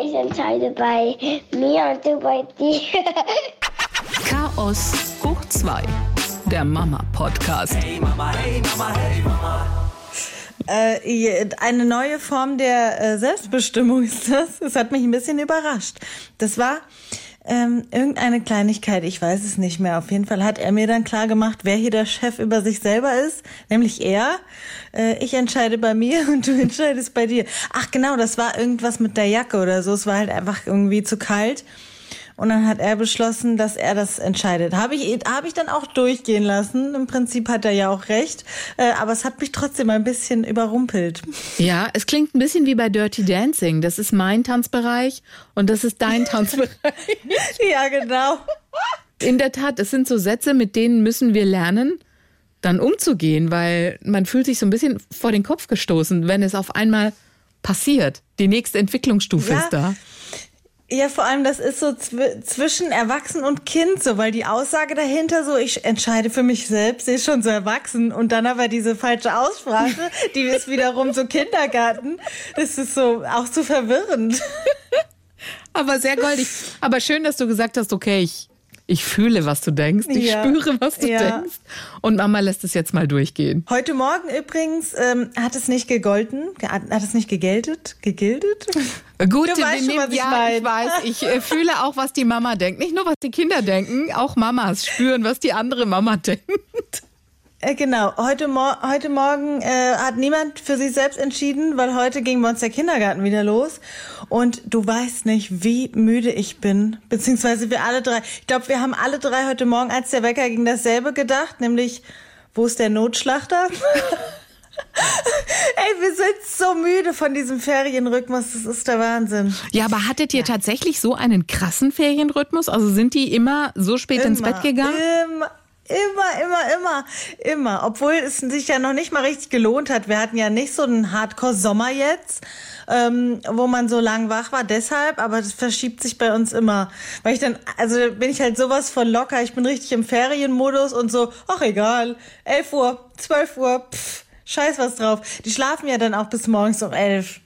Ich entscheide bei mir und du bei dir. Chaos hoch 2, der Mama-Podcast. Hey Mama, hey Mama, hey Mama. Äh, eine neue Form der äh, Selbstbestimmung ist das. Das hat mich ein bisschen überrascht. Das war ähm, irgendeine Kleinigkeit, ich weiß es nicht mehr. Auf jeden Fall hat er mir dann klar gemacht, wer hier der Chef über sich selber ist, nämlich er. Äh, ich entscheide bei mir und du entscheidest bei dir. Ach genau, das war irgendwas mit der Jacke oder so. Es war halt einfach irgendwie zu kalt. Und dann hat er beschlossen, dass er das entscheidet. Habe ich, hab ich dann auch durchgehen lassen. Im Prinzip hat er ja auch recht. Äh, aber es hat mich trotzdem ein bisschen überrumpelt. Ja, es klingt ein bisschen wie bei Dirty Dancing. Das ist mein Tanzbereich und das ist dein Tanzbereich. ja, genau. In der Tat, es sind so Sätze, mit denen müssen wir lernen, dann umzugehen, weil man fühlt sich so ein bisschen vor den Kopf gestoßen, wenn es auf einmal passiert. Die nächste Entwicklungsstufe Ja. ist da. Ja, vor allem, das ist so zw zwischen Erwachsen und Kind so, weil die Aussage dahinter so, ich entscheide für mich selbst, sie ist schon so erwachsen und dann aber diese falsche Aussprache, die ist wiederum so Kindergarten. Das ist so auch so verwirrend. Aber sehr goldig. Aber schön, dass du gesagt hast, okay, ich, ich fühle, was du denkst. Ich Ja. spüre, was du Ja. denkst. Und Mama lässt es jetzt mal durchgehen. Heute Morgen übrigens ähm, hat es nicht gegolten, ge- hat es nicht gegeltet, gegildet. Gut, Du weißt schon, nehmen- was ich ja, meine. ich weiß. Ich äh, fühle auch, was die Mama denkt. Nicht nur, was die Kinder denken, auch Mamas spüren, was die andere Mama denkt. Äh, genau, heute, Mor heute Morgen äh, hat niemand für sich selbst entschieden, weil heute ging bei uns der Kindergarten wieder los. Und du weißt nicht, wie müde ich bin, beziehungsweise wir alle drei. Ich glaube, wir haben alle drei heute Morgen, als der Wecker ging, dasselbe gedacht, nämlich, wo ist der Notschlachter? Ey, wir sind so müde von diesem Ferienrhythmus, das ist der Wahnsinn. Ja, aber hattet ihr tatsächlich so einen krassen Ferienrhythmus? Also sind die immer so spät ins Bett gegangen? Immer, immer, immer, immer, immer. Obwohl es sich ja noch nicht mal richtig gelohnt hat. Wir hatten ja nicht so einen Hardcore-Sommer jetzt, ähm, wo man so lang wach war. Deshalb, aber das verschiebt sich bei uns immer. Weil ich dann, also bin ich halt sowas von locker. Ich bin richtig im Ferienmodus und so, ach egal, 11 Uhr, 12 Uhr, pff, scheiß was drauf. Die schlafen ja dann auch bis morgens um 11.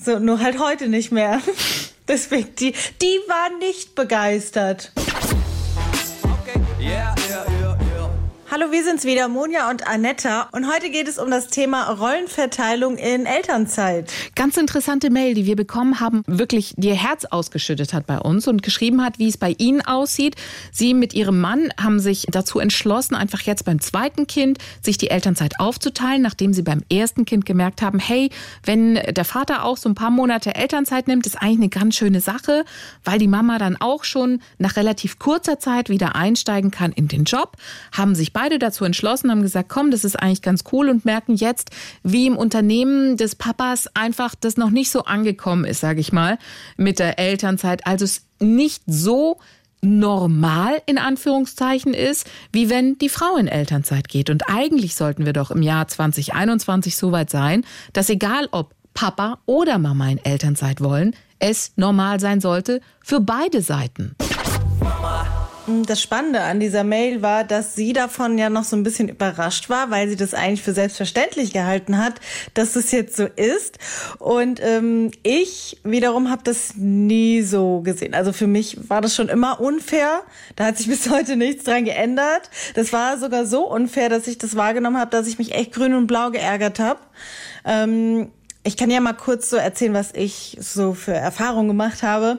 So, nur halt heute nicht mehr. Deswegen, die, die waren nicht begeistert. Hallo, wir sind's wieder, Monja und Anetta. Und heute geht es um das Thema Rollenverteilung in Elternzeit. Ganz interessante Mail, die wir bekommen haben, wirklich ihr Herz ausgeschüttet hat bei uns und geschrieben hat, wie es bei Ihnen aussieht. Sie mit Ihrem Mann haben sich dazu entschlossen, einfach jetzt beim zweiten Kind sich die Elternzeit aufzuteilen, nachdem Sie beim ersten Kind gemerkt haben, hey, wenn der Vater auch so ein paar Monate Elternzeit nimmt, ist eigentlich eine ganz schöne Sache, weil die Mama dann auch schon nach relativ kurzer Zeit wieder einsteigen kann in den Job, haben sich beide dazu entschlossen, haben gesagt, komm, das ist eigentlich ganz cool und merken jetzt, wie im Unternehmen des Papas einfach das noch nicht so angekommen ist, sage ich mal, mit der Elternzeit. Also es nicht so normal in Anführungszeichen ist, wie wenn die Frau in Elternzeit geht. Und eigentlich sollten wir doch im Jahr 2021 so weit sein, dass egal ob Papa oder Mama in Elternzeit wollen, es normal sein sollte für beide Seiten. Das Spannende an dieser Mail war, dass sie davon ja noch so ein bisschen überrascht war, weil sie das eigentlich für selbstverständlich gehalten hat, dass es jetzt so ist. Und ähm, ich wiederum habe das nie so gesehen. Also für mich war das schon immer unfair. Da hat sich bis heute nichts dran geändert. Das war sogar so unfair, dass ich das wahrgenommen habe, dass ich mich echt grün und blau geärgert habe. Ähm, ich kann ja mal kurz so erzählen, was ich so für Erfahrungen gemacht habe.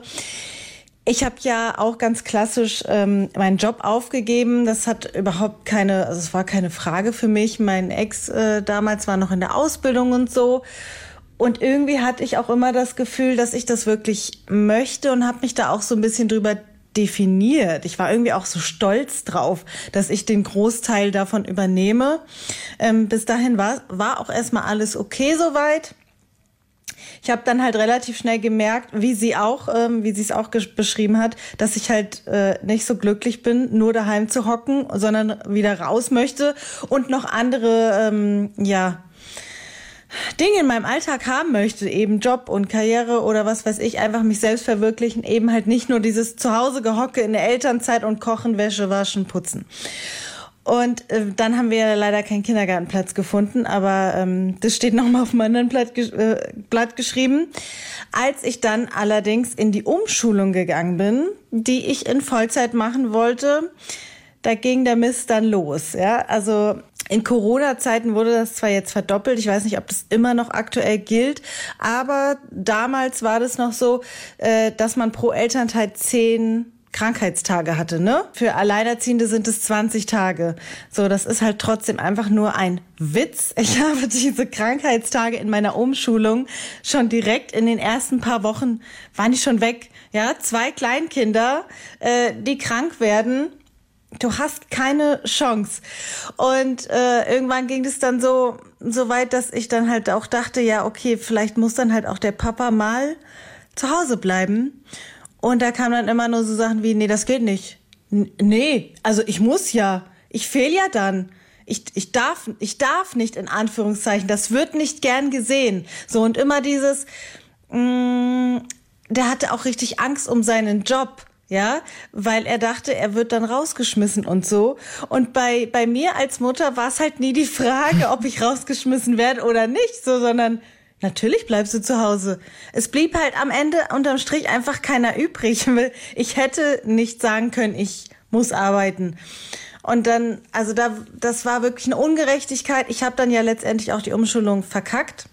Ich habe ja auch ganz klassisch ähm, meinen Job aufgegeben. Das hat überhaupt keine, also es war keine Frage für mich. Mein Ex äh, damals war noch in der Ausbildung und so. Und irgendwie hatte ich auch immer das Gefühl, dass ich das wirklich möchte und habe mich da auch so ein bisschen drüber definiert. Ich war irgendwie auch so stolz drauf, dass ich den Großteil davon übernehme. Ähm, bis dahin war, war auch erstmal alles okay soweit. Ich habe dann halt relativ schnell gemerkt, wie sie auch, ähm, wie sie es auch beschrieben hat, dass ich halt äh, nicht so glücklich bin, nur daheim zu hocken, sondern wieder raus möchte und noch andere, ähm, ja, Dinge in meinem Alltag haben möchte, eben Job und Karriere oder was weiß ich, einfach mich selbst verwirklichen, eben halt nicht nur dieses Zuhause gehocke in der Elternzeit und kochen, Wäsche waschen, putzen. Und äh, dann haben wir leider keinen Kindergartenplatz gefunden, aber ähm, das steht nochmal auf meinem Blatt, äh, Blatt geschrieben. Als ich dann allerdings in die Umschulung gegangen bin, die ich in Vollzeit machen wollte, da ging der Mist dann los. Ja, also in Corona-Zeiten wurde das zwar jetzt verdoppelt, ich weiß nicht, ob das immer noch aktuell gilt, aber damals war das noch so, äh, dass man pro Elternteil zehn Krankheitstage hatte, ne? Für Alleinerziehende sind es 20 Tage. So, das ist halt trotzdem einfach nur ein Witz. Ich habe diese Krankheitstage in meiner Umschulung schon direkt in den ersten paar Wochen waren die schon weg. Ja, zwei Kleinkinder, äh, die krank werden du hast keine Chance. Und äh, irgendwann ging es dann so, so weit, dass ich dann halt auch dachte, ja, okay, vielleicht muss dann halt auch der Papa mal zu Hause bleiben. Und da kamen dann immer nur so Sachen wie, nee, das geht nicht. N nee, also ich muss ja. Ich fehl ja dann. Ich, ich darf, ich darf nicht in Anführungszeichen. Das wird nicht gern gesehen. So und immer dieses, mh, mm, der hatte auch richtig Angst um seinen Job ja, weil er dachte, er wird dann rausgeschmissen und so. Und bei, bei mir als Mutter war es halt nie die Frage, ob ich rausgeschmissen werde oder nicht, so, sondern natürlich bleibst du zu Hause. Es blieb halt am Ende unterm Strich einfach keiner übrig. Ich hätte nicht sagen können, ich muss arbeiten. Und dann, also da, das war wirklich eine Ungerechtigkeit. Ich habe dann ja letztendlich auch die Umschulung verkackt.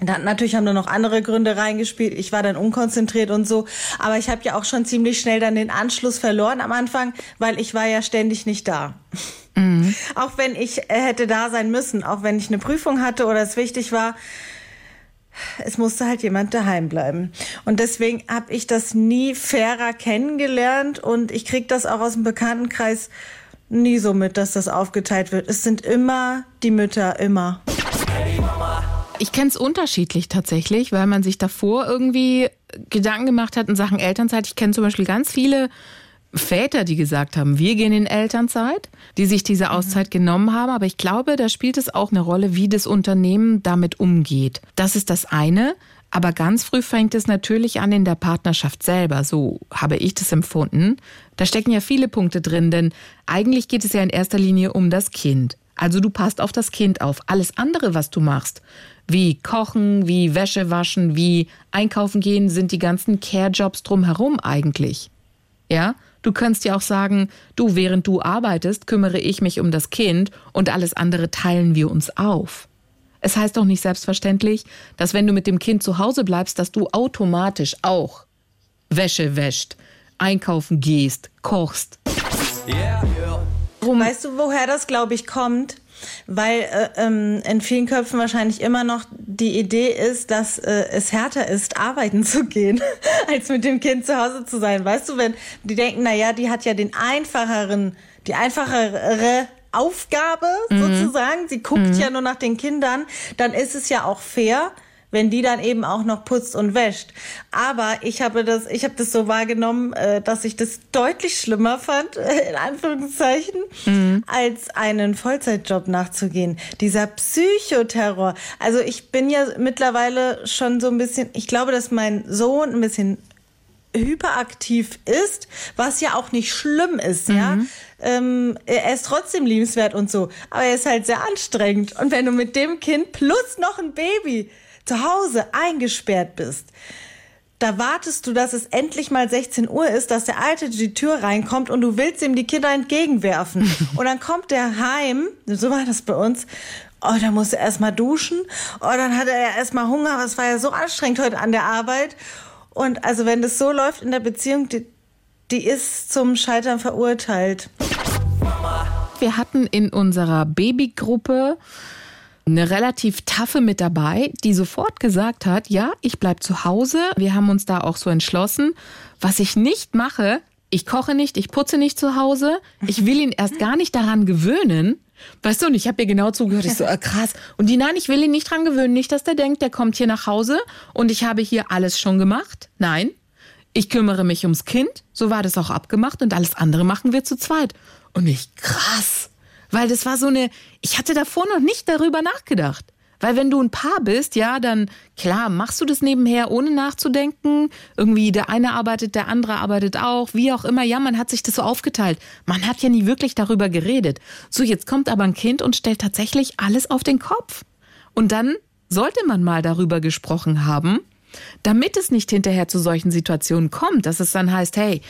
Dann, natürlich haben da noch andere Gründe reingespielt. Ich war dann unkonzentriert und so. Aber ich habe ja auch schon ziemlich schnell dann den Anschluss verloren am Anfang, weil ich war ja ständig nicht da. Mhm. Auch wenn ich äh, hätte da sein müssen, auch wenn ich eine Prüfung hatte oder es wichtig war, es musste halt jemand daheim bleiben. Und deswegen habe ich das nie fairer kennengelernt und ich krieg das auch aus dem Bekanntenkreis nie so mit, dass das aufgeteilt wird. Es sind immer die Mütter, immer. Ich kenne es unterschiedlich tatsächlich, weil man sich davor irgendwie Gedanken gemacht hat in Sachen Elternzeit. Ich kenne zum Beispiel ganz viele Väter, die gesagt haben, wir gehen in Elternzeit, die sich diese mhm. Auszeit genommen haben. Aber ich glaube, da spielt es auch eine Rolle, wie das Unternehmen damit umgeht. Das ist das eine. Aber ganz früh fängt es natürlich an in der Partnerschaft selber. So habe ich das empfunden. Da stecken ja viele Punkte drin, denn eigentlich geht es ja in erster Linie um das Kind. Also du passt auf das Kind auf. Alles andere, was du machst, wie Kochen, wie Wäsche waschen, wie Einkaufen gehen, sind die ganzen Care-Jobs drumherum eigentlich. Ja? Du könntest ja auch sagen, du, während du arbeitest, kümmere ich mich um das Kind und alles andere teilen wir uns auf. Es heißt doch nicht selbstverständlich, dass wenn du mit dem Kind zu Hause bleibst, dass du automatisch auch Wäsche wäscht, einkaufen gehst, kochst. Yeah, yeah. Weißt du, woher das, glaube ich, kommt? Weil äh, ähm, in vielen Köpfen wahrscheinlich immer noch die Idee ist, dass äh, es härter ist, arbeiten zu gehen, als mit dem Kind zu Hause zu sein. Weißt du, wenn die denken, na ja, die hat ja den einfacheren, die einfachere Aufgabe mhm. sozusagen. Sie guckt mhm. ja nur nach den Kindern. Dann ist es ja auch fair, wenn die dann eben auch noch putzt und wäscht. Aber ich habe das, ich habe das so wahrgenommen, äh, dass ich das deutlich schlimmer fand, in Anführungszeichen, mhm. als einen Vollzeitjob nachzugehen. Dieser Psychoterror. Also ich bin ja mittlerweile schon so ein bisschen, ich glaube, dass mein Sohn ein bisschen hyperaktiv ist, was ja auch nicht schlimm ist, mhm. ja. Ähm, er ist trotzdem liebenswert und so, aber er ist halt sehr anstrengend. Und wenn du mit dem Kind plus noch ein Baby zu Hause eingesperrt bist, da wartest du, dass es endlich mal 16 Uhr ist, dass der Alte die Tür reinkommt und du willst ihm die Kinder entgegenwerfen. und dann kommt der heim, so war das bei uns, oh, da muss er erstmal duschen, oh, dann hat er ja erstmal Hunger, es war ja so anstrengend heute an der Arbeit. Und also wenn das so läuft in der Beziehung, die, die ist zum Scheitern verurteilt. Wir hatten in unserer Babygruppe eine relativ taffe mit dabei, die sofort gesagt hat, ja, ich bleib zu Hause. Wir haben uns da auch so entschlossen. Was ich nicht mache, ich koche nicht, ich putze nicht zu Hause. Ich will ihn erst gar nicht daran gewöhnen. Weißt du, und ich habe ihr genau zugehört. Ich so, äh, krass. Und die, nein, ich will ihn nicht dran gewöhnen. Nicht, dass der denkt, der kommt hier nach Hause und ich habe hier alles schon gemacht. Nein, ich kümmere mich ums Kind. So war das auch abgemacht und alles andere machen wir zu zweit. Und ich, krass. Weil das war so eine, ich hatte davor noch nicht darüber nachgedacht. Weil wenn du ein Paar bist, ja, dann klar, machst du das nebenher, ohne nachzudenken. Irgendwie der eine arbeitet, der andere arbeitet auch, wie auch immer. Ja, man hat sich das so aufgeteilt. Man hat ja nie wirklich darüber geredet. So, jetzt kommt aber ein Kind und stellt tatsächlich alles auf den Kopf. Und dann sollte man mal darüber gesprochen haben, damit es nicht hinterher zu solchen Situationen kommt, dass es dann heißt, hey,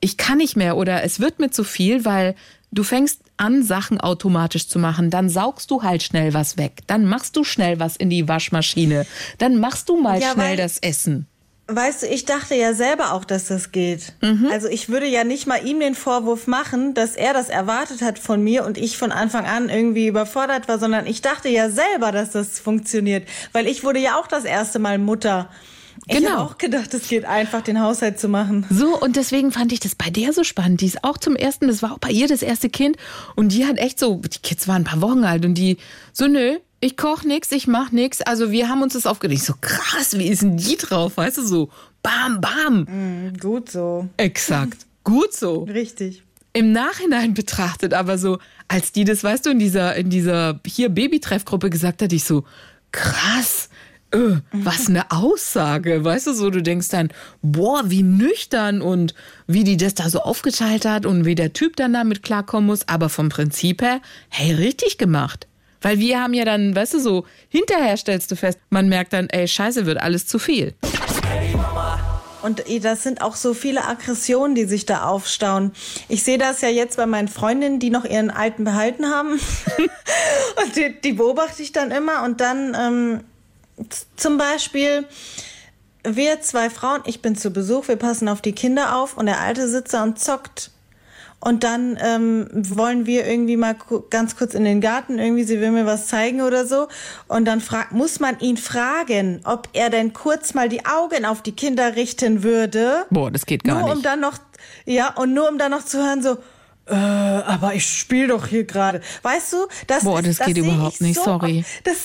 ich kann nicht mehr oder es wird mir zu viel, weil du fängst an, Sachen automatisch zu machen, dann saugst du halt schnell was weg, dann machst du schnell was in die Waschmaschine, dann machst du mal Ja, schnell das Essen. Weißt du, ich dachte ja selber auch, dass das geht. Also ich würde ja nicht mal ihm den Vorwurf machen, dass er das erwartet hat von mir und ich von Anfang an irgendwie überfordert war, sondern ich dachte ja selber, dass das funktioniert, weil ich wurde ja auch das erste Mal Mutter. Ich Genau. habe auch gedacht, es geht einfach, den Haushalt zu machen. So, und deswegen fand ich das bei der so spannend. Die ist auch zum ersten, das war auch bei ihr das erste Kind. Und die hat echt so, die Kids waren ein paar Wochen alt und die so, nö, ich koch nix, ich mach nix. Also wir haben uns das aufgeregt. Ich so, krass, wie ist denn die drauf? Weißt du, so, bam, bam. Gut so. Exakt. Gut so. Richtig. Im Nachhinein betrachtet, aber so, als die das, weißt du, in dieser, in dieser hier Babytreffgruppe gesagt hat, ich so, krass, äh, was eine Aussage, weißt du, so, du denkst dann, boah, wie nüchtern und wie die das da so aufgeteilt hat und wie der Typ dann damit klarkommen muss, aber vom Prinzip her, hey, richtig gemacht. Weil wir haben ja dann, weißt du, so, hinterher stellst du fest, man merkt dann, ey, scheiße, wird alles zu viel. Und das sind auch so viele Aggressionen, die sich da aufstauen. Ich sehe das ja jetzt bei meinen Freundinnen, die noch ihren alten behalten haben. und die, die beobachte ich dann immer. Und dann ähm, zum Beispiel, wir zwei Frauen, ich bin zu Besuch, wir passen auf die Kinder auf und der Alte sitzt da und zockt. Und dann ähm, wollen wir irgendwie mal ganz kurz in den Garten, irgendwie, sie will mir was zeigen oder so. Und dann frag, muss man ihn fragen, ob er denn kurz mal die Augen auf die Kinder richten würde. Boah, das geht gar nur um nicht. dann noch, ja, und nur um dann noch zu hören, so, äh, aber ich spiele doch hier gerade. Weißt du, das Boah, ist, das geht seh überhaupt ich nicht, so sorry. Oft, das,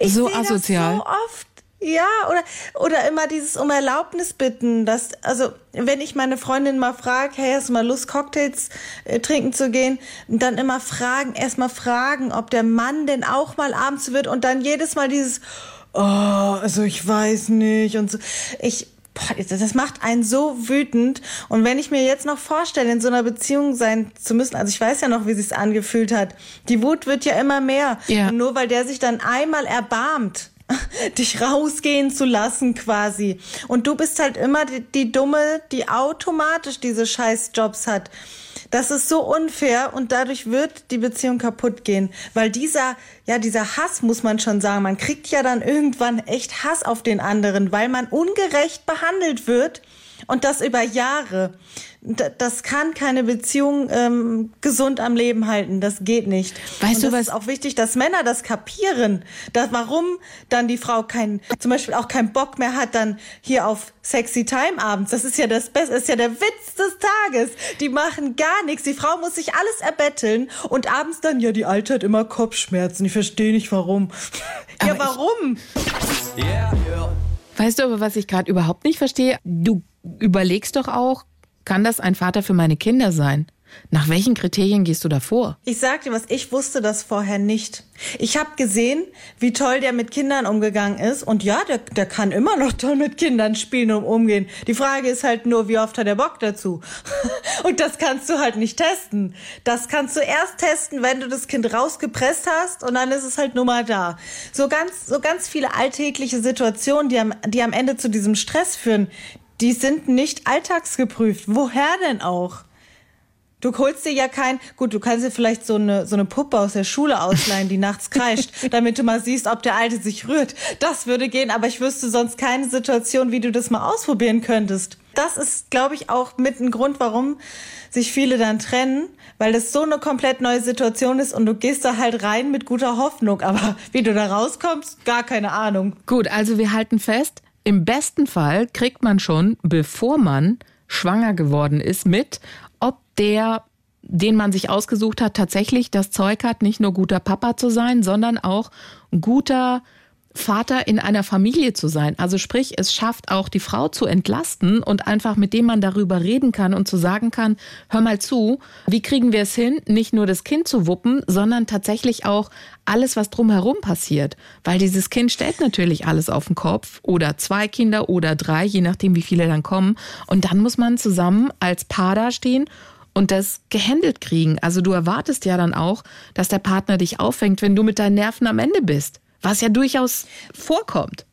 ich So seh das asozial. so oft. Ja, oder, oder immer dieses um Erlaubnis bitten. Dass, also, wenn ich meine Freundin mal frage, hey, hast du mal Lust, Cocktails äh, trinken zu gehen? Dann immer fragen, erstmal fragen, ob der Mann denn auch mal abends wird und dann jedes Mal dieses, oh, also ich weiß nicht und so. Ich, boah, das macht einen so wütend. Und wenn ich mir jetzt noch vorstelle, in so einer Beziehung sein zu müssen, also ich weiß ja noch, wie sich's angefühlt hat. Die Wut wird ja immer mehr. Ja. Und nur weil der sich dann einmal erbarmt, dich rausgehen zu lassen quasi. Und du bist halt immer die, die Dumme, die automatisch diese scheiß Jobs hat. Das ist so unfair und dadurch wird die Beziehung kaputt gehen. Weil dieser, ja, dieser Hass muss man schon sagen, man kriegt ja dann irgendwann echt Hass auf den anderen, weil man ungerecht behandelt wird und das über Jahre. Das kann keine Beziehung ähm, gesund am Leben halten. Das geht nicht. Weißt und du, das was- ist auch wichtig, dass Männer das kapieren. Dass, warum dann die Frau kein, zum Beispiel auch keinen Bock mehr hat, dann hier auf Sexy Time abends. Das ist ja das Beste, ist ja der Witz des Tages. Die machen gar nichts. Die Frau muss sich alles erbetteln und abends dann, ja, die Alte hat immer Kopfschmerzen. Ich verstehe nicht warum. ja, Aber ich- warum? Yeah, yeah. Weißt du aber, was ich gerade überhaupt nicht verstehe? Du überlegst doch auch, kann das ein Vater für meine Kinder sein? Nach welchen Kriterien gehst du da vor? Ich sag dir was, ich wusste das vorher nicht. Ich habe gesehen, wie toll der mit Kindern umgegangen ist. Und ja, der, der kann immer noch toll mit Kindern spielen und umgehen. Die Frage ist halt nur, wie oft hat er Bock dazu? Und das kannst du halt nicht testen. Das kannst du erst testen, wenn du das Kind rausgepresst hast und dann ist es halt nur mal da. So ganz, so ganz viele alltägliche Situationen, die am, die am Ende zu diesem Stress führen, die sind nicht alltagsgeprüft. Woher denn auch? Du holst dir ja kein, gut, du kannst dir vielleicht so eine, so eine Puppe aus der Schule ausleihen, die nachts kreischt, damit du mal siehst, ob der Alte sich rührt. Das würde gehen, aber ich wüsste sonst keine Situation, wie du das mal ausprobieren könntest. Das ist, glaube ich, auch mit ein Grund, warum sich viele dann trennen, weil das so eine komplett neue Situation ist und du gehst da halt rein mit guter Hoffnung. Aber wie du da rauskommst, gar keine Ahnung. Gut, also wir halten fest, im besten Fall kriegt man schon, bevor man schwanger geworden ist, mit, der, den man sich ausgesucht hat, tatsächlich das Zeug hat, nicht nur guter Papa zu sein, sondern auch guter Vater in einer Familie zu sein. Also sprich, es schafft auch die Frau zu entlasten und einfach mit dem man darüber reden kann und zu sagen kann, hör mal zu, wie kriegen wir es hin, nicht nur das Kind zu wuppen, sondern tatsächlich auch alles, was drumherum passiert. Weil dieses Kind stellt natürlich alles auf den Kopf oder zwei Kinder oder drei, je nachdem, wie viele dann kommen. Und dann muss man zusammen als Paar dastehen und das gehandelt kriegen. Also du erwartest ja dann auch, dass der Partner dich auffängt, wenn du mit deinen Nerven am Ende bist. Was ja durchaus vorkommt.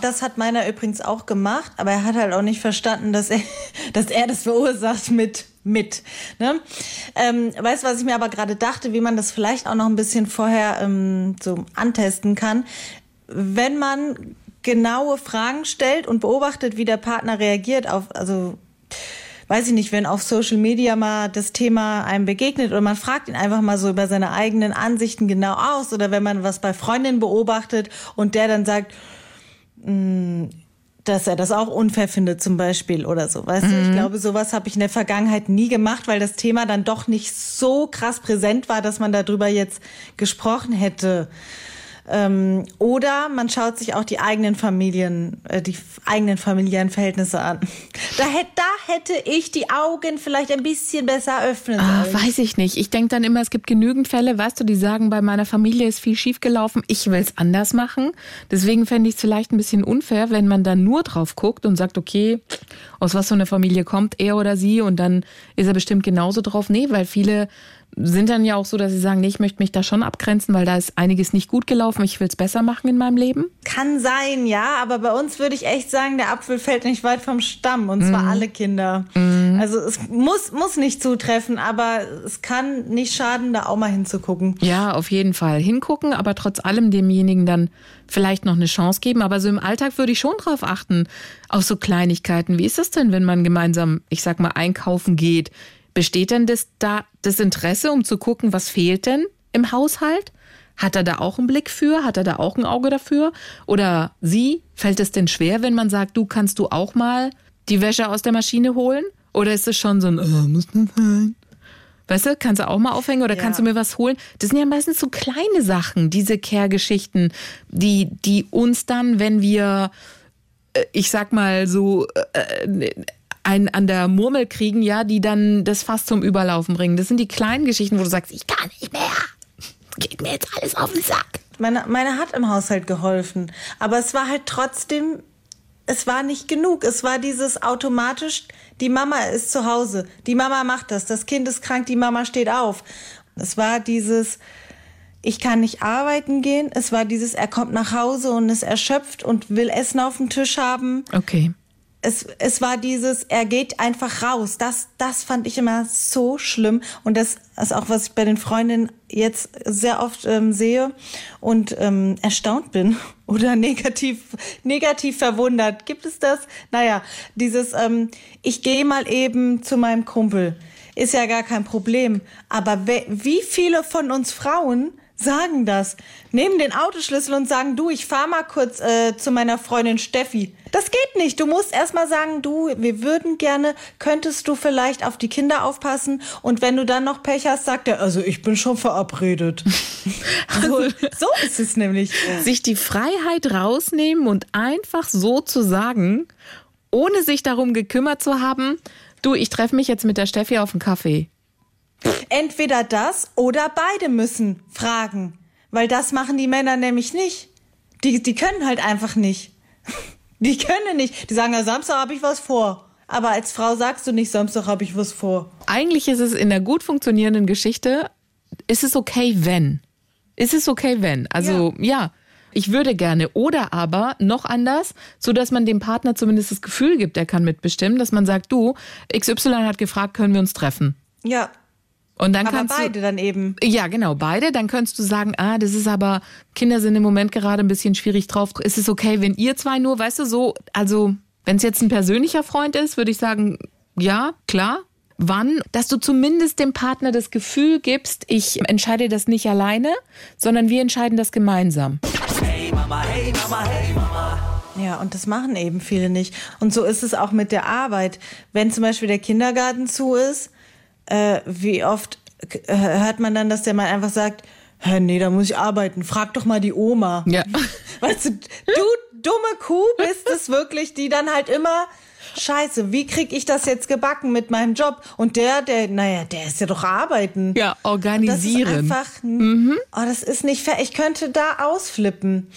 Das hat meiner übrigens auch gemacht, aber er hat halt auch nicht verstanden, dass er, dass er das verursacht mit mit. Ne? Ähm, weißt du, was ich mir aber gerade dachte, wie man das vielleicht auch noch ein bisschen vorher ähm, so antesten kann? Wenn man genaue Fragen stellt und beobachtet, wie der Partner reagiert auf, also weiß ich nicht, wenn auf Social Media mal das Thema einem begegnet oder man fragt ihn einfach mal so über seine eigenen Ansichten genau aus oder wenn man was bei Freundinnen beobachtet und der dann sagt, mh, dass er das auch unfair findet zum Beispiel oder so. Weißt mhm. du, ich mhm. glaube, sowas habe ich in der Vergangenheit nie gemacht, weil das Thema dann doch nicht so krass präsent war, dass man darüber jetzt gesprochen hätte. Ähm, oder man schaut sich auch die eigenen Familien, äh, die eigenen familiären Verhältnisse an. Da, hätte, da hätte ich die Augen vielleicht ein bisschen besser öffnen ah, sollen. Ah, weiß ich nicht. Ich denke dann immer, es gibt genügend Fälle, weißt du, die sagen, bei meiner Familie ist viel schiefgelaufen, ich will es anders machen. Deswegen fände ich es vielleicht ein bisschen unfair, wenn man dann nur drauf guckt und sagt, okay, aus was für einer Familie kommt er oder sie und dann ist er bestimmt genauso drauf. Nee, weil viele sind dann ja auch so, dass sie sagen, nee, ich möchte mich da schon abgrenzen, weil da ist einiges nicht gut gelaufen, ich will es besser machen in meinem Leben? Kann sein, ja, aber bei uns würde ich echt sagen, der Apfel fällt nicht weit vom Stamm und zwar mm. alle Kinder. Mm. Also es muss, muss nicht zutreffen, aber es kann nicht schaden, da auch mal hinzugucken. Ja, auf jeden Fall hingucken, aber trotz allem demjenigen dann vielleicht noch eine Chance geben. Aber so im Alltag würde ich schon drauf achten, auf so Kleinigkeiten. Wie ist das denn, wenn man gemeinsam, ich sag mal, einkaufen geht? Besteht denn das, da das Interesse, um zu gucken, was fehlt denn im Haushalt? Hat er da auch einen Blick für? Hat er da auch ein Auge dafür? Oder sie? Fällt es denn schwer, wenn man sagt, du kannst du auch mal die Wäsche aus der Maschine holen? Oder ist es schon so ein, oh, muss das sein? Weißt du, kannst du auch mal aufhängen oder ja. kannst du mir was holen? Das sind ja meistens so kleine Sachen, diese Care-Geschichten, die, die uns dann, wenn wir, äh, ich sag mal so, äh, einen an der Murmel kriegen, ja, die dann das Fass zum Überlaufen bringen. Das sind die kleinen Geschichten, wo du sagst, ich kann nicht mehr. Geht mir jetzt alles auf den Sack. Meine, meine hat im Haushalt geholfen. Aber es war halt trotzdem, es war nicht genug. Es war dieses automatisch, die Mama ist zu Hause. Die Mama macht das. Das Kind ist krank, die Mama steht auf. Es war dieses, ich kann nicht arbeiten gehen. Es war dieses, er kommt nach Hause und ist erschöpft und will Essen auf dem Tisch haben. Okay es, es war dieses, er geht einfach raus. Das, das fand ich immer so schlimm. Und das ist auch, was ich bei den Freundinnen jetzt sehr oft ähm, sehe und ähm, erstaunt bin oder negativ, negativ verwundert. Gibt es das? Naja, dieses, ähm, ich gehe mal eben zu meinem Kumpel. Ist ja gar kein Problem. Aber wie viele von uns Frauen sagen das. Nehmen den Autoschlüssel und sagen, du, ich fahr mal kurz äh, zu meiner Freundin Steffi. Das geht nicht. Du musst erstmal sagen, du, wir würden gerne, könntest du vielleicht auf die Kinder aufpassen? Und wenn du dann noch Pech hast, sagt er, also ich bin schon verabredet. so, so ist es nämlich. Sich die Freiheit rausnehmen und einfach so zu sagen, ohne sich darum gekümmert zu haben, du, ich treffe mich jetzt mit der Steffi auf einen Kaffee. Entweder das oder beide müssen fragen. Weil das machen die Männer nämlich nicht. Die, die können halt einfach nicht. Die können nicht. Die sagen, ja, Samstag habe ich was vor. Aber als Frau sagst du nicht, Samstag habe ich was vor. Eigentlich ist es in der gut funktionierenden Geschichte, ist es okay, wenn. Ist es okay, wenn. Also ja. ja. Ich würde gerne. Oder aber noch anders, so dass man dem Partner zumindest das Gefühl gibt, er kann mitbestimmen, dass man sagt, du, XY hat gefragt, können wir uns treffen? Ja. Und dann aber kannst beide du, dann eben. Ja, genau, beide. Dann könntest du sagen, ah, das ist aber, Kinder sind im Moment gerade ein bisschen schwierig drauf. Ist es okay, wenn ihr zwei nur, weißt du, so, also, wenn es jetzt ein persönlicher Freund ist, würde ich sagen, ja, klar. Wann? Dass du zumindest dem Partner das Gefühl gibst, ich entscheide das nicht alleine, sondern wir entscheiden das gemeinsam. Hey Mama, hey Mama, hey Mama. Ja, und das machen eben viele nicht. Und so ist es auch mit der Arbeit. Wenn zum Beispiel der Kindergarten zu ist, äh, wie oft äh, hört man dann, dass der Mann einfach sagt, Hä, nee, da muss ich arbeiten. Frag doch mal die Oma. Ja. Weißt du, du dumme Kuh bist es wirklich, die dann halt immer Scheiße, wie krieg ich das jetzt gebacken mit meinem Job? Und der, der, naja, der ist ja doch arbeiten. Ja, organisieren. Das ist einfach, mhm. oh, das ist nicht fair. Ich könnte da ausflippen.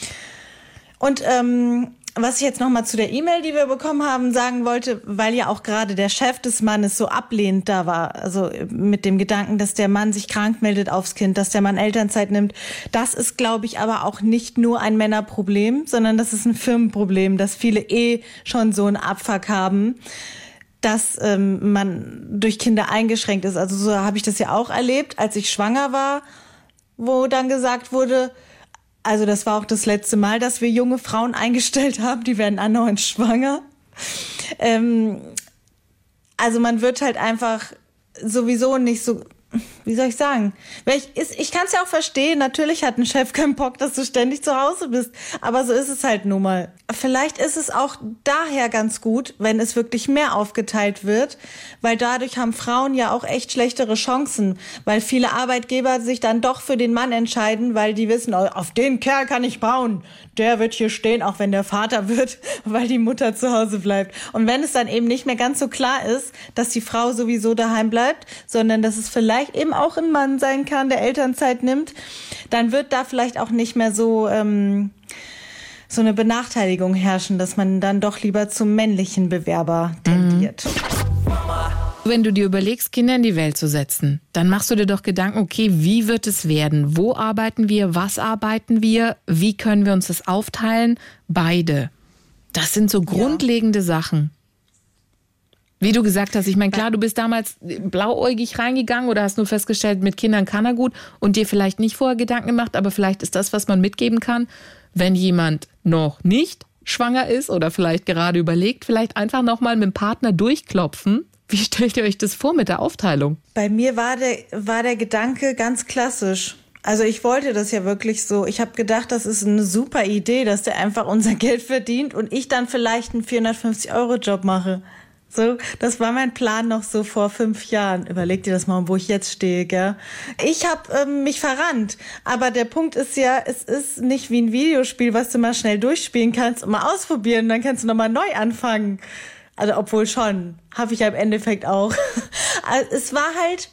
Und ähm, was ich jetzt noch mal zu der E-Mail, die wir bekommen haben, sagen wollte, weil ja auch gerade der Chef des Mannes so ablehnend da war, also mit dem Gedanken, dass der Mann sich krank meldet aufs Kind, dass der Mann Elternzeit nimmt. Das ist, glaube ich, aber auch nicht nur ein Männerproblem, sondern das ist ein Firmenproblem, dass viele eh schon so einen Abfuck haben dass ähm, man durch Kinder eingeschränkt ist. Also so habe ich das ja auch erlebt, als ich schwanger war, wo dann gesagt wurde, also das war auch das letzte Mal, dass wir junge Frauen eingestellt haben, die werden andauernd schwanger. Ähm, also man wird halt einfach sowieso nicht so wie soll ich sagen? Ich, ich kann es ja auch verstehen, natürlich hat ein Chef keinen Bock, dass du ständig zu Hause bist, aber so ist es halt nun mal. Vielleicht ist es auch daher ganz gut, wenn es wirklich mehr aufgeteilt wird, weil dadurch haben Frauen ja auch echt schlechtere Chancen, weil viele Arbeitgeber sich dann doch für den Mann entscheiden, weil die wissen, oh, auf den Kerl kann ich bauen, der wird hier stehen, auch wenn der Vater wird, weil die Mutter zu Hause bleibt. Und wenn es dann eben nicht mehr ganz so klar ist, dass die Frau sowieso daheim bleibt, sondern dass es vielleicht eben auch ein Mann sein kann, der Elternzeit nimmt, dann wird da vielleicht auch nicht mehr so ähm, so eine Benachteiligung herrschen, dass man dann doch lieber zum männlichen Bewerber tendiert. Wenn du dir überlegst, Kinder in die Welt zu setzen, dann machst du dir doch Gedanken, okay, wie wird es werden? Wo arbeiten wir? Was arbeiten wir? Wie können wir uns das aufteilen? Beide. Das sind so grundlegende ja. Sachen. Wie du gesagt hast, ich meine, klar, du bist damals blauäugig reingegangen oder hast nur festgestellt, mit Kindern kann er gut und dir vielleicht nicht vorher Gedanken gemacht, aber vielleicht ist das, was man mitgeben kann, wenn jemand noch nicht schwanger ist oder vielleicht gerade überlegt, vielleicht einfach nochmal mit dem Partner durchklopfen. Wie stellt ihr euch das vor mit der Aufteilung? Bei mir war der, war der Gedanke ganz klassisch. Also ich wollte das ja wirklich so. Ich habe gedacht, das ist eine super Idee, dass der einfach unser Geld verdient und ich dann vielleicht einen 450-Euro-Job mache. So, das war mein Plan noch so vor fünf Jahren. Überleg dir das mal, wo ich jetzt stehe, gell? Ich habe ähm, mich verrannt. Aber der Punkt ist ja, es ist nicht wie ein Videospiel, was du mal schnell durchspielen kannst und mal ausprobieren, dann kannst du nochmal neu anfangen. Also, obwohl schon, habe ich ja im Endeffekt auch. Also, es war halt,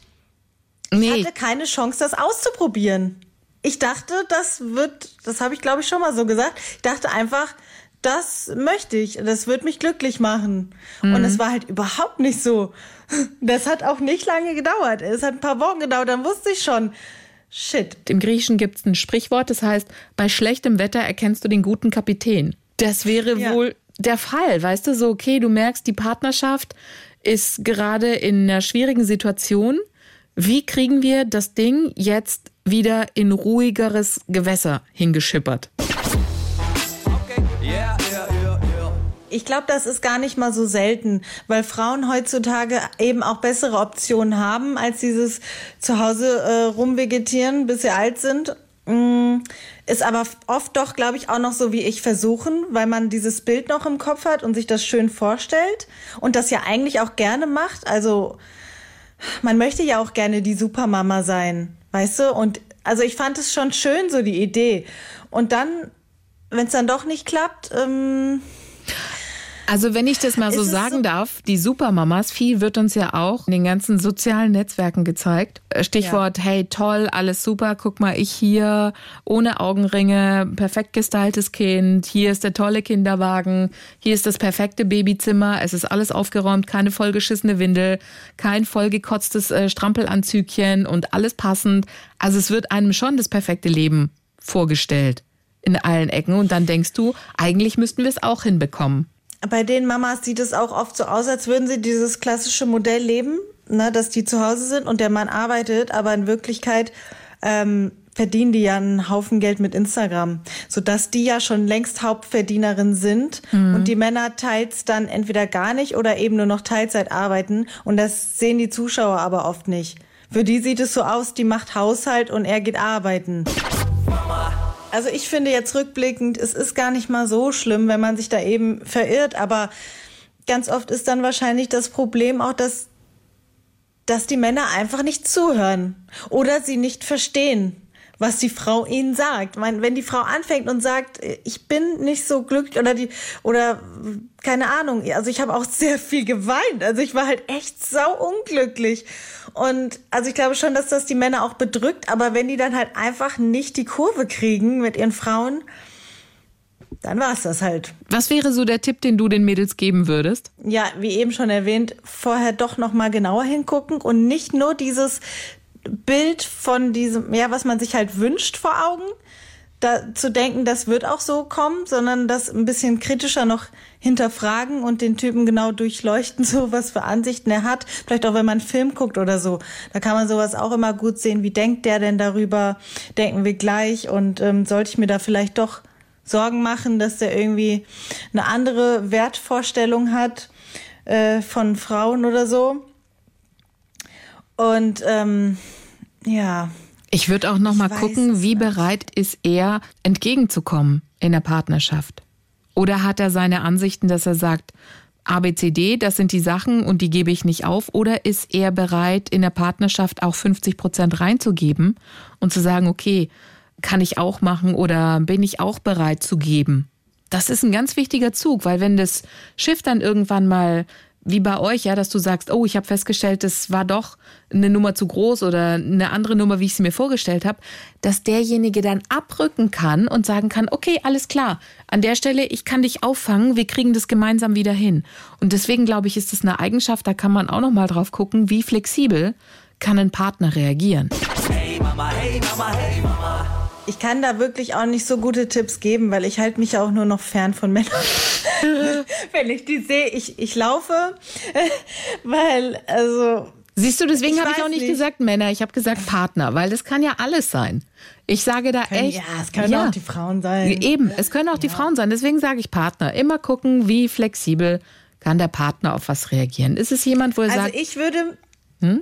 nee. ich hatte keine Chance, das auszuprobieren. Ich dachte, das wird, das habe ich glaube ich schon mal so gesagt. Ich dachte einfach, das möchte ich, das wird mich glücklich machen. Mhm. Und es war halt überhaupt nicht so. Das hat auch nicht lange gedauert. Es hat ein paar Wochen gedauert, dann wusste ich schon, shit. Im Griechischen gibt es ein Sprichwort, das heißt, bei schlechtem Wetter erkennst du den guten Kapitän. Das wäre ja. wohl der Fall, weißt du, so, okay, du merkst, die Partnerschaft ist gerade in einer schwierigen Situation. Wie kriegen wir das Ding jetzt wieder in ruhigeres Gewässer hingeschippert? Ich glaube, das ist gar nicht mal so selten, weil Frauen heutzutage eben auch bessere Optionen haben, als dieses zu Hause äh, rumvegetieren, bis sie alt sind. Mm, ist aber oft doch, glaube ich, auch noch so wie ich versuchen, weil man dieses Bild noch im Kopf hat und sich das schön vorstellt und das ja eigentlich auch gerne macht. Also man möchte ja auch gerne die Supermama sein, weißt du? Und also ich fand es schon schön, so die Idee. Und dann, wenn es dann doch nicht klappt, ähm, also wenn ich das mal so sagen so darf, die Supermamas, viel wird uns ja auch in den ganzen sozialen Netzwerken gezeigt. Äh, Stichwort, ja. hey toll, alles super, guck mal, ich hier ohne Augenringe, perfekt gestyltes Kind, hier ist der tolle Kinderwagen, hier ist das perfekte Babyzimmer, es ist alles aufgeräumt, keine vollgeschissene Windel, kein vollgekotztes äh, Strampelanzügchen und alles passend. Also es wird einem schon das perfekte Leben vorgestellt in allen Ecken und dann denkst du, eigentlich müssten wir es auch hinbekommen bei den Mamas sieht es auch oft so aus, als würden sie dieses klassische Modell leben, ne, dass die zu Hause sind und der Mann arbeitet, aber in Wirklichkeit ähm, verdienen die ja einen Haufen Geld mit Instagram, sodass die ja schon längst Hauptverdienerin sind mhm. und die Männer teils dann entweder gar nicht oder eben nur noch Teilzeit arbeiten und das sehen die Zuschauer aber oft nicht. Für die sieht es so aus, die macht Haushalt und er geht arbeiten. Mama. Also ich finde jetzt rückblickend, es ist gar nicht mal so schlimm, wenn man sich da eben verirrt, aber ganz oft ist dann wahrscheinlich das Problem auch, dass, dass die Männer einfach nicht zuhören oder sie nicht verstehen. Was die Frau ihnen sagt. Meine, wenn die Frau anfängt und sagt, ich bin nicht so glücklich oder die oder keine Ahnung, also ich habe auch sehr viel geweint. Also ich war halt echt sau unglücklich. Und also ich glaube schon, dass das die Männer auch bedrückt, aber wenn die dann halt einfach nicht die Kurve kriegen mit ihren Frauen, dann war es das halt. Was wäre so der Tipp, den du den Mädels geben würdest? Ja, wie eben schon erwähnt, vorher doch noch mal genauer hingucken und nicht nur dieses Bild von diesem, ja, was man sich halt wünscht vor Augen, da zu denken, das wird auch so kommen, sondern das ein bisschen kritischer noch hinterfragen und den Typen genau durchleuchten, so was für Ansichten er hat. Vielleicht auch, wenn man einen Film guckt oder so. Da kann man sowas auch immer gut sehen. Wie denkt der denn darüber? Denken wir gleich? Und ähm, sollte ich mir da vielleicht doch Sorgen machen, dass der irgendwie eine andere Wertvorstellung hat äh, von Frauen oder so? Und ähm, ja. Ich würde auch noch mal gucken, wie bereit ist er entgegenzukommen in der Partnerschaft. Oder hat er seine Ansichten, dass er sagt, ABCD, das sind die Sachen und die gebe ich nicht auf? Oder ist er bereit, in der Partnerschaft auch 50 Prozent reinzugeben und zu sagen, okay, kann ich auch machen oder bin ich auch bereit zu geben? Das ist ein ganz wichtiger Zug, weil wenn das Schiff dann irgendwann mal wie bei euch, ja, dass du sagst, oh, ich habe festgestellt, das war doch eine Nummer zu groß oder eine andere Nummer, wie ich sie mir vorgestellt habe, dass derjenige dann abrücken kann und sagen kann, okay, alles klar, an der Stelle, ich kann dich auffangen, wir kriegen das gemeinsam wieder hin. Und deswegen glaube ich, ist das eine Eigenschaft, da kann man auch noch mal drauf gucken, wie flexibel kann ein Partner reagieren. Hey Mama, hey Mama, hey Mama. Ich kann da wirklich auch nicht so gute Tipps geben, weil ich halte mich auch nur noch fern von Männern. Wenn ich die sehe, ich, ich laufe, weil, also. Siehst du, deswegen habe ich auch nicht, nicht, gesagt Männer, ich habe gesagt Partner, weil das kann ja alles sein. Ich sage da können, echt. Ja, es können ja, auch die Frauen sein. Eben, es können auch ja. die Frauen sein. Deswegen sage ich Partner. Immer gucken, wie flexibel kann der Partner auf was reagieren. Ist es jemand, wo er also sagt. Also ich würde, hm?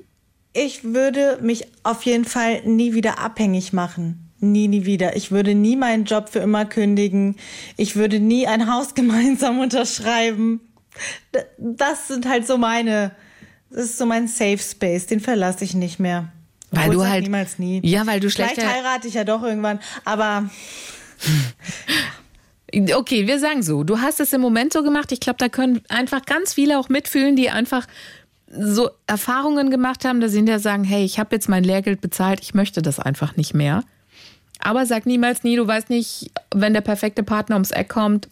ich würde mich auf jeden Fall nie wieder abhängig machen. Nie, nie wieder. Ich würde nie meinen Job für immer kündigen. Ich würde nie ein Haus gemeinsam unterschreiben. Das sind halt so meine, das ist so mein Safe Space. Den verlasse ich nicht mehr. Weil Obwohl du halt niemals nie. Ja, weil du schlecht. Vielleicht heirate ich ja doch irgendwann, aber. Okay, wir sagen so, du hast es im Moment so gemacht. Ich glaube, da können einfach ganz viele auch mitfühlen, die einfach so Erfahrungen gemacht haben, dass sie hinterher sagen, hey, ich habe jetzt mein Lehrgeld bezahlt, ich möchte das einfach nicht mehr. Aber sag niemals nie, du weißt nicht, wenn der perfekte Partner ums Eck kommt,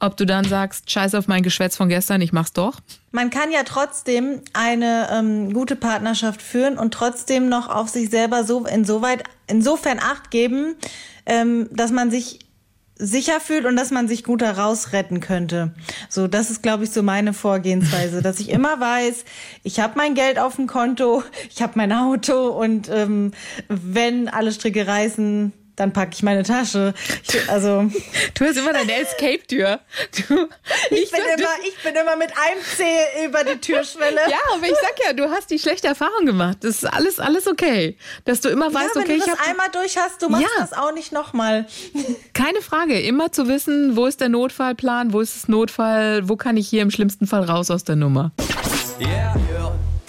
ob du dann sagst, scheiß auf mein Geschwätz von gestern, ich mach's doch. Man kann ja trotzdem eine ähm, gute Partnerschaft führen und trotzdem noch auf sich selber so insoweit, insofern Acht geben, ähm, dass man sich sicher fühlt und dass man sich gut heraus retten könnte. So, das ist, glaube ich, so meine Vorgehensweise, dass ich immer weiß, ich habe mein Geld auf dem Konto, ich habe mein Auto und ähm, wenn alle Stricke reißen, dann packe ich meine Tasche. Ich, also du hast immer deine Escape-Tür. ich, bin immer, ich bin immer mit einem Zeh über die Türschwelle. Ja, aber ich sag ja, du hast die schlechte Erfahrung gemacht. Das ist alles, alles okay. Dass du immer weißt, ja, okay, ich habe einmal durch hast, du machst ja. das auch nicht nochmal. Keine Frage. Immer zu wissen, wo ist der Notfallplan, wo ist das Notfall, wo kann ich hier im schlimmsten Fall raus aus der Nummer. Yeah.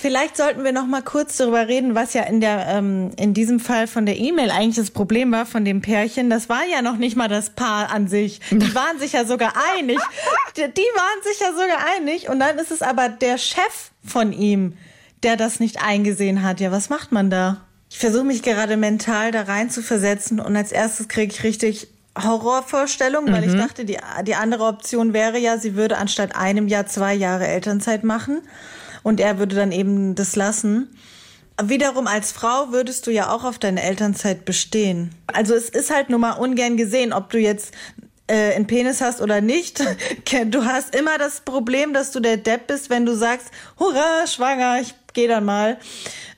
Vielleicht sollten wir noch mal kurz darüber reden, was ja in der ähm, in diesem Fall von der E-Mail eigentlich das Problem war von dem Pärchen. Das war ja noch nicht mal das Paar an sich. Die waren sich ja sogar einig. Die, waren sich ja sogar einig. Und dann ist es aber der Chef von ihm, der das nicht eingesehen hat. Ja, was macht man da? Ich versuche mich gerade mental da rein zu versetzen und als erstes kriege ich richtig Horrorvorstellung, weil mhm. ich dachte, die, die andere Option wäre ja, sie würde anstatt einem Jahr zwei Jahre Elternzeit machen und er würde dann eben das lassen. Wiederum als Frau würdest du ja auch auf deine Elternzeit bestehen. Also es ist halt nur mal ungern gesehen, ob du jetzt äh, einen Penis hast oder nicht. Du hast immer das Problem, dass du der Depp bist, wenn du sagst, hurra, schwanger, ich gehe dann mal.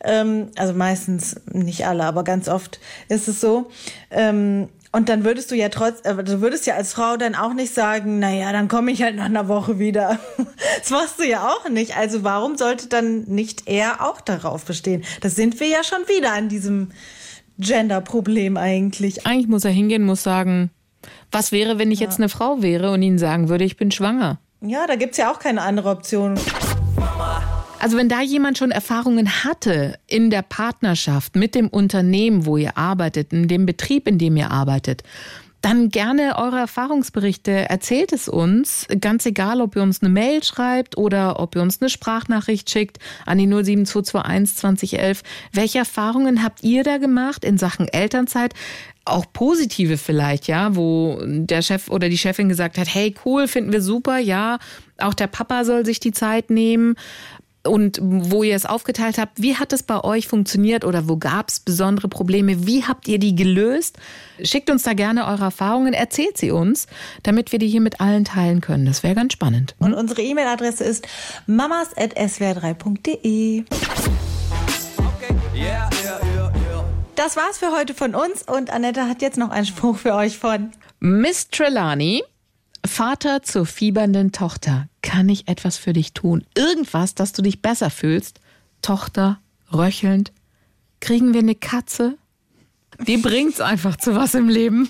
Ähm, also meistens nicht alle, aber ganz oft ist es so. Ähm, und dann würdest du ja trotz, äh, du würdest ja als Frau dann auch nicht sagen, naja, dann komme ich halt nach einer Woche wieder. Das machst du ja auch nicht. Also warum sollte dann nicht er auch darauf bestehen? Das sind wir ja schon wieder an diesem Gender-Problem eigentlich. Eigentlich muss er hingehen, muss sagen, was wäre, wenn ich ja. jetzt eine Frau wäre und ihnen sagen würde, ich bin schwanger? Ja, da gibt's ja auch keine andere Option. Also wenn da jemand schon Erfahrungen hatte in der Partnerschaft mit dem Unternehmen, wo ihr arbeitet, in dem Betrieb, in dem ihr arbeitet, dann gerne eure Erfahrungsberichte. Erzählt es uns. Ganz egal, ob ihr uns eine Mail schreibt oder ob ihr uns eine Sprachnachricht schickt an die 07221 2011. Welche Erfahrungen habt ihr da gemacht in Sachen Elternzeit? Auch positive vielleicht, ja, wo der Chef oder die Chefin gesagt hat, hey, cool, finden wir super, ja, auch der Papa soll sich die Zeit nehmen und wo ihr es aufgeteilt habt. Wie hat es bei euch funktioniert oder wo gab es besondere Probleme? Wie habt ihr die gelöst? Schickt uns da gerne eure Erfahrungen, erzählt sie uns, damit wir die hier mit allen teilen können. Das wäre ganz spannend. Und unsere E-Mail-Adresse ist mamas.swr3.de. Okay, yeah, yeah, yeah. Das war's für heute von uns und Annette hat jetzt noch einen Spruch für euch von Miss Trelawney, Vater zur fiebernden Tochter. Kann ich etwas für dich tun? Irgendwas, dass du dich besser fühlst? Tochter, röchelnd. Kriegen wir eine Katze? Die bringt's einfach zu was im Leben.